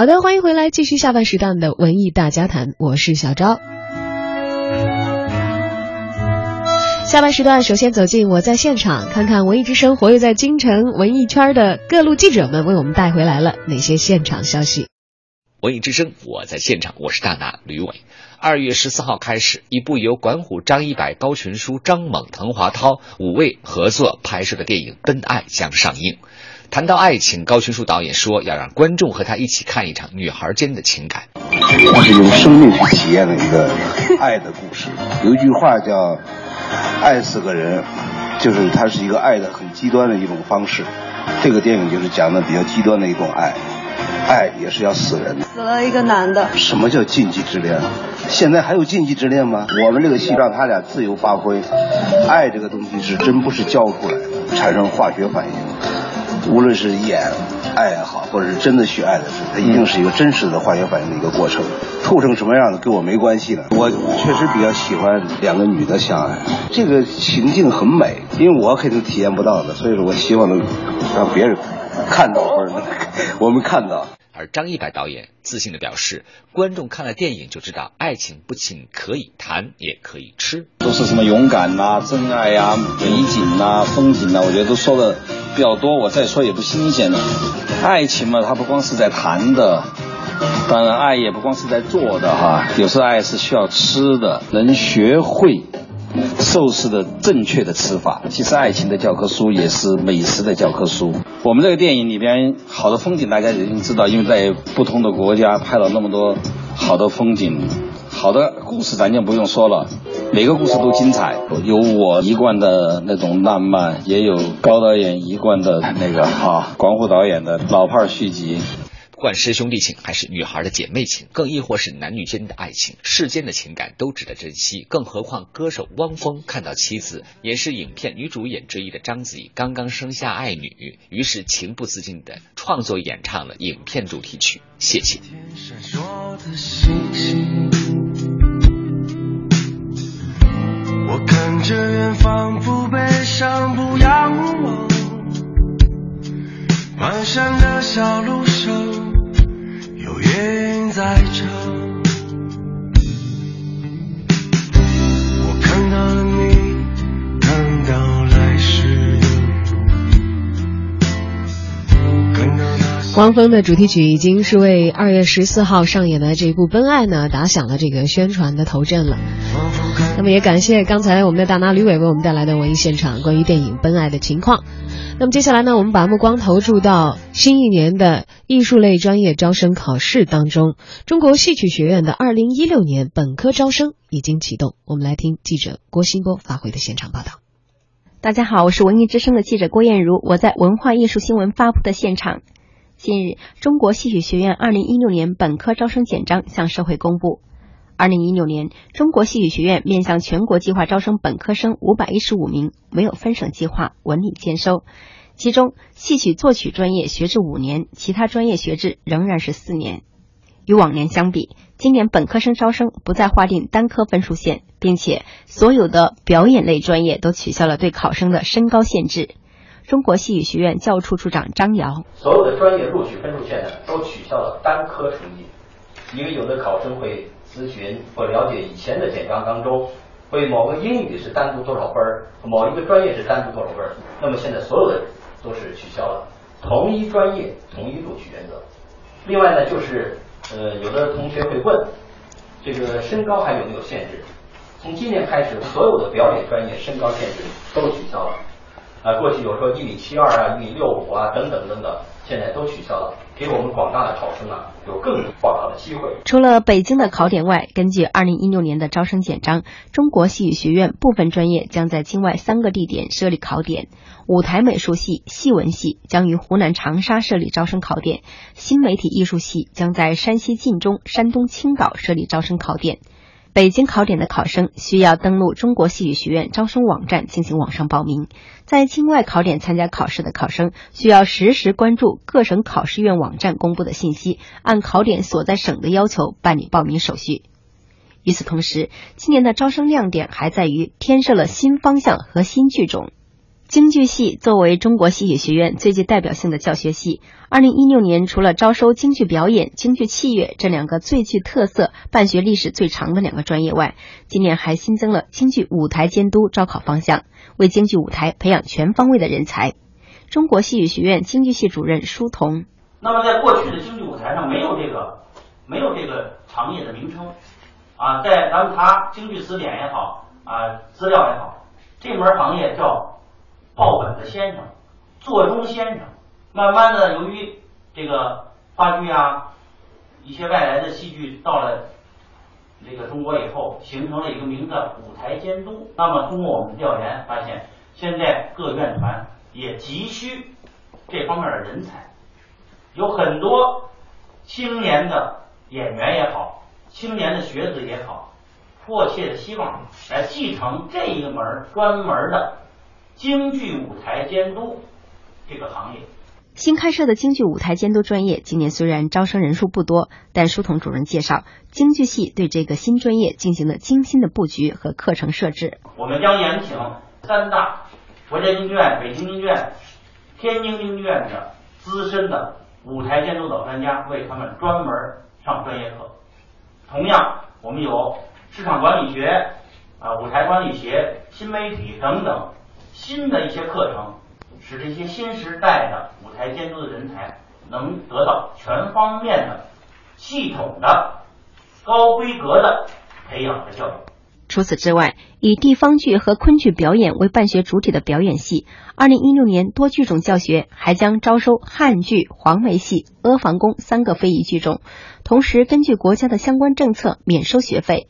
好的，欢迎回来，继续下半时段的文艺大家谈，我是小昭。下半时段，首先走进我在现场，看看文艺之声活跃在京城文艺圈的各路记者们为我们带回来了哪些现场消息。文艺之声，我在现场，我是大拿吕伟。二月十四号开始，一部由管虎、张一白、高群书、张猛、滕华涛五位合作拍摄的电影《奔爱》将上映。谈到爱情，高群书导演说要让观众和他一起看一场女孩间的情感。我是用生命去体验了一个爱的故事。有一句话叫“爱死个人”，就是它是一个爱的很极端的一种方式。这个电影就是讲的比较极端的一种爱，爱也是要死人的。死了一个男的。什么叫禁忌之恋？现在还有禁忌之恋吗？我们这个戏让他俩自由发挥。爱这个东西是真不是教出来的，产生化学反应。无论是演爱也好，或者是真的去爱的时候，它一定是一个真实的化学反应的一个过程。吐成什么样的跟我没关系了。我确实比较喜欢两个女的相爱，这个情境很美，因为我肯定体验不到的，所以说我希望能让别人看到，或者我们看到。而张一白导演自信的表示，观众看了电影就知道，爱情不仅可以谈，也可以吃。都是什么勇敢呐、真爱呀、美景呐、风景呐，我觉得都说的比较多，我再说也不新鲜了。爱情嘛，它不光是在谈的，当然爱也不光是在做的哈，有时候爱是需要吃的，能学会。寿司的正确的吃法，其实爱情的教科书也是美食的教科书。我们这个电影里边好的风景大家已经知道，因为在不同的国家拍了那么多好的风景，好的故事咱就不用说了，每个故事都精彩，有我一贯的那种浪漫，也有高导演一贯的那个啊，广虎导演的老炮续集。不管是兄弟情，还是女孩的姐妹情，更亦或是男女间的爱情，世间的情感都值得珍惜。更何况歌手汪峰看到妻子也是影片女主演之一的章子怡刚刚生下爱女，于是情不自禁的创作演唱了影片主题曲《谢谢》。我汪峰的主题曲已经是为二月十四号上演的这部《奔爱》呢打响了这个宣传的头阵了。那么也感谢刚才我们的大拿吕伟为我们带来的文艺现场关于电影《奔爱》的情况。那么接下来呢，我们把目光投注到新一年的艺术类专业招生考试当中。中国戏曲学院的二零一六年本科招生已经启动。我们来听记者郭新波发回的现场报道。大家好，我是文艺之声的记者郭艳茹，我在文化艺术新闻发布的现场。近日，中国戏曲学院二零一六年本科招生简章向社会公布。二零一六年，中国戏曲学院面向全国计划招生本科生五百一十五名，没有分省计划，文理兼收。其中，戏曲作曲专业学制五年，其他专业学制仍然是四年。与往年相比，今年本科生招生不再划定单科分数线，并且所有的表演类专业都取消了对考生的身高限制。中国戏曲学院教务处处长张瑶：所有的专业录取分数线呢，都取消了单科成绩，因为有的考生会。咨询或了解以前的简章当中，为某个英语是单独多少分儿，某一个专业是单独多少分儿，那么现在所有的都是取消了，同一专业同一录取原则。另外呢，就是呃，有的同学会问，这个身高还有没有限制？从今年开始，所有的表演专业身高限制都取消了。啊，过去有时候一米七二啊，一米六五啊，等等等等，现在都取消了，给我们广大的考生啊，有更报考的机会。除了北京的考点外，根据二零一六年的招生简章，中国戏曲学院部分专业将在境外三个地点设立考点：舞台美术系、戏文系将于湖南长沙设立招生考点；新媒体艺术系将在山西晋中、山东青岛设立招生考点。北京考点的考生需要登录中国戏剧学院招生网站进行网上报名，在境外考点参加考试的考生需要实时关注各省考试院网站公布的信息，按考点所在省的要求办理报名手续。与此同时，今年的招生亮点还在于添设了新方向和新剧种。京剧系作为中国戏曲学院最具代表性的教学系，二零一六年除了招收京剧表演、京剧器乐这两个最具特色、办学历史最长的两个专业外，今年还新增了京剧舞台监督招考方向，为京剧舞台培养全方位的人才。中国戏曲学院京剧系主任舒彤，那么在过去的京剧舞台上没有这个没有这个行业的名称啊，在咱们查京剧词典也好啊，资料也好，这门行业叫。报本的先生，座中先生，慢慢的，由于这个话剧啊，一些外来的戏剧到了这个中国以后，形成了一个名字舞台监督。那么，通过我们调研发现，现在各院团也急需这方面的人才，有很多青年的演员也好，青年的学子也好，迫切的希望来继承这一门专门的。京剧舞台监督这个行业，新开设的京剧舞台监督专业，今年虽然招生人数不多，但书童主任介绍，京剧系对这个新专业进行了精心的布局和课程设置。我们将延请三大国家京剧院、北京京剧院、天津京剧院的资深的舞台监督导专家，为他们专门上专业课。同样，我们有市场管理学、啊舞台管理学、新媒体等等。新的一些课程，使这些新时代的舞台监督的人才能得到全方面的、系统的、高规格的培养和教育。除此之外，以地方剧和昆剧表演为办学主体的表演系，二零一六年多剧种教学还将招收汉剧、黄梅戏、阿房宫三个非遗剧种，同时根据国家的相关政策免收学费。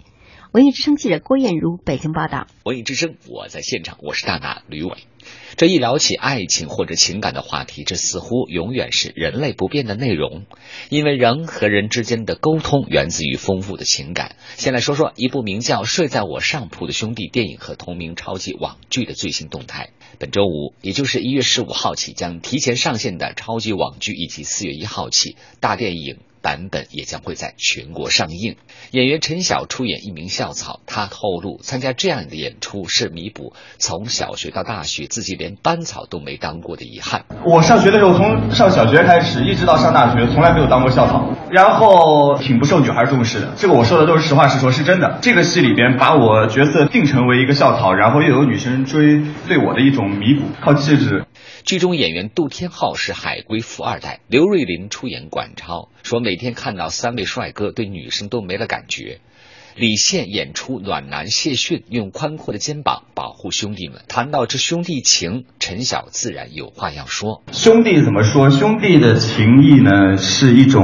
文艺之声记者郭艳茹北京报道。文艺之声，我在现场，我是大拿吕伟。这一聊起爱情或者情感的话题，这似乎永远是人类不变的内容，因为人和人之间的沟通源自于丰富的情感。先来说说一部名叫《睡在我上铺的兄弟》电影和同名超级网剧的最新动态。本周五，也就是一月十五号起，将提前上线的超级网剧，以及四月一号起大电影。版本也将会在全国上映。演员陈晓出演一名校草，他透露参加这样的演出是弥补从小学到大学自己连班草都没当过的遗憾。我上学的时候，从上小学开始一直到上大学，从来没有当过校草，然后挺不受女孩重视的。这个我说的都是实话实说，是真的。这个戏里边把我角色定成为一个校草，然后又有女生追，对我的一种弥补，靠气质。剧中演员杜天浩是海归富二代，刘瑞麟出演管超，说每天看到三位帅哥，对女生都没了感觉。李现演出暖男谢逊，用宽阔的肩膀保护兄弟们。谈到这兄弟情，陈晓自然有话要说。兄弟怎么说？兄弟的情谊呢，是一种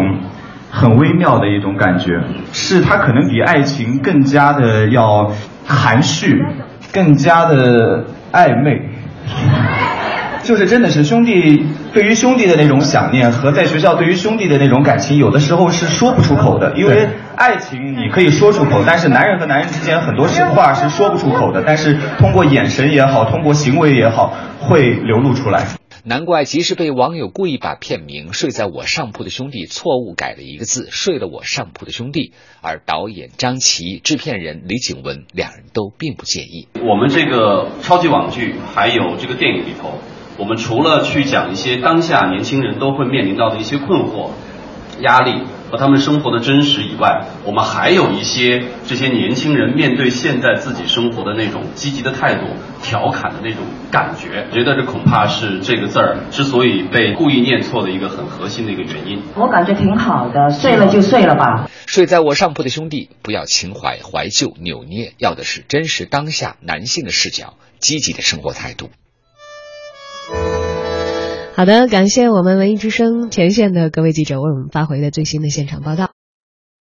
很微妙的一种感觉，是它可能比爱情更加的要含蓄，更加的暧昧。就是真的是兄弟对于兄弟的那种想念和在学校对于兄弟的那种感情，有的时候是说不出口的。因为爱情你可以说出口，但是男人和男人之间很多话是说不出口的。但是通过眼神也好，通过行为也好，会流露出来。难怪即使被网友故意把片名《睡在我上铺的兄弟》错误改了一个字，睡了我上铺的兄弟，而导演张琪、制片人李景文两人都并不介意。我们这个超级网剧还有这个电影里头。我们除了去讲一些当下年轻人都会面临到的一些困惑、压力和他们生活的真实以外，我们还有一些这些年轻人面对现在自己生活的那种积极的态度、调侃的那种感觉。觉得这恐怕是这个字儿之所以被故意念错的一个很核心的一个原因。我感觉挺好的，睡了就睡了吧。睡在我上铺的兄弟，不要情怀怀旧扭捏，要的是真实当下男性的视角、积极的生活态度。好的，感谢我们文艺之声前线的各位记者为我们发回的最新的现场报道。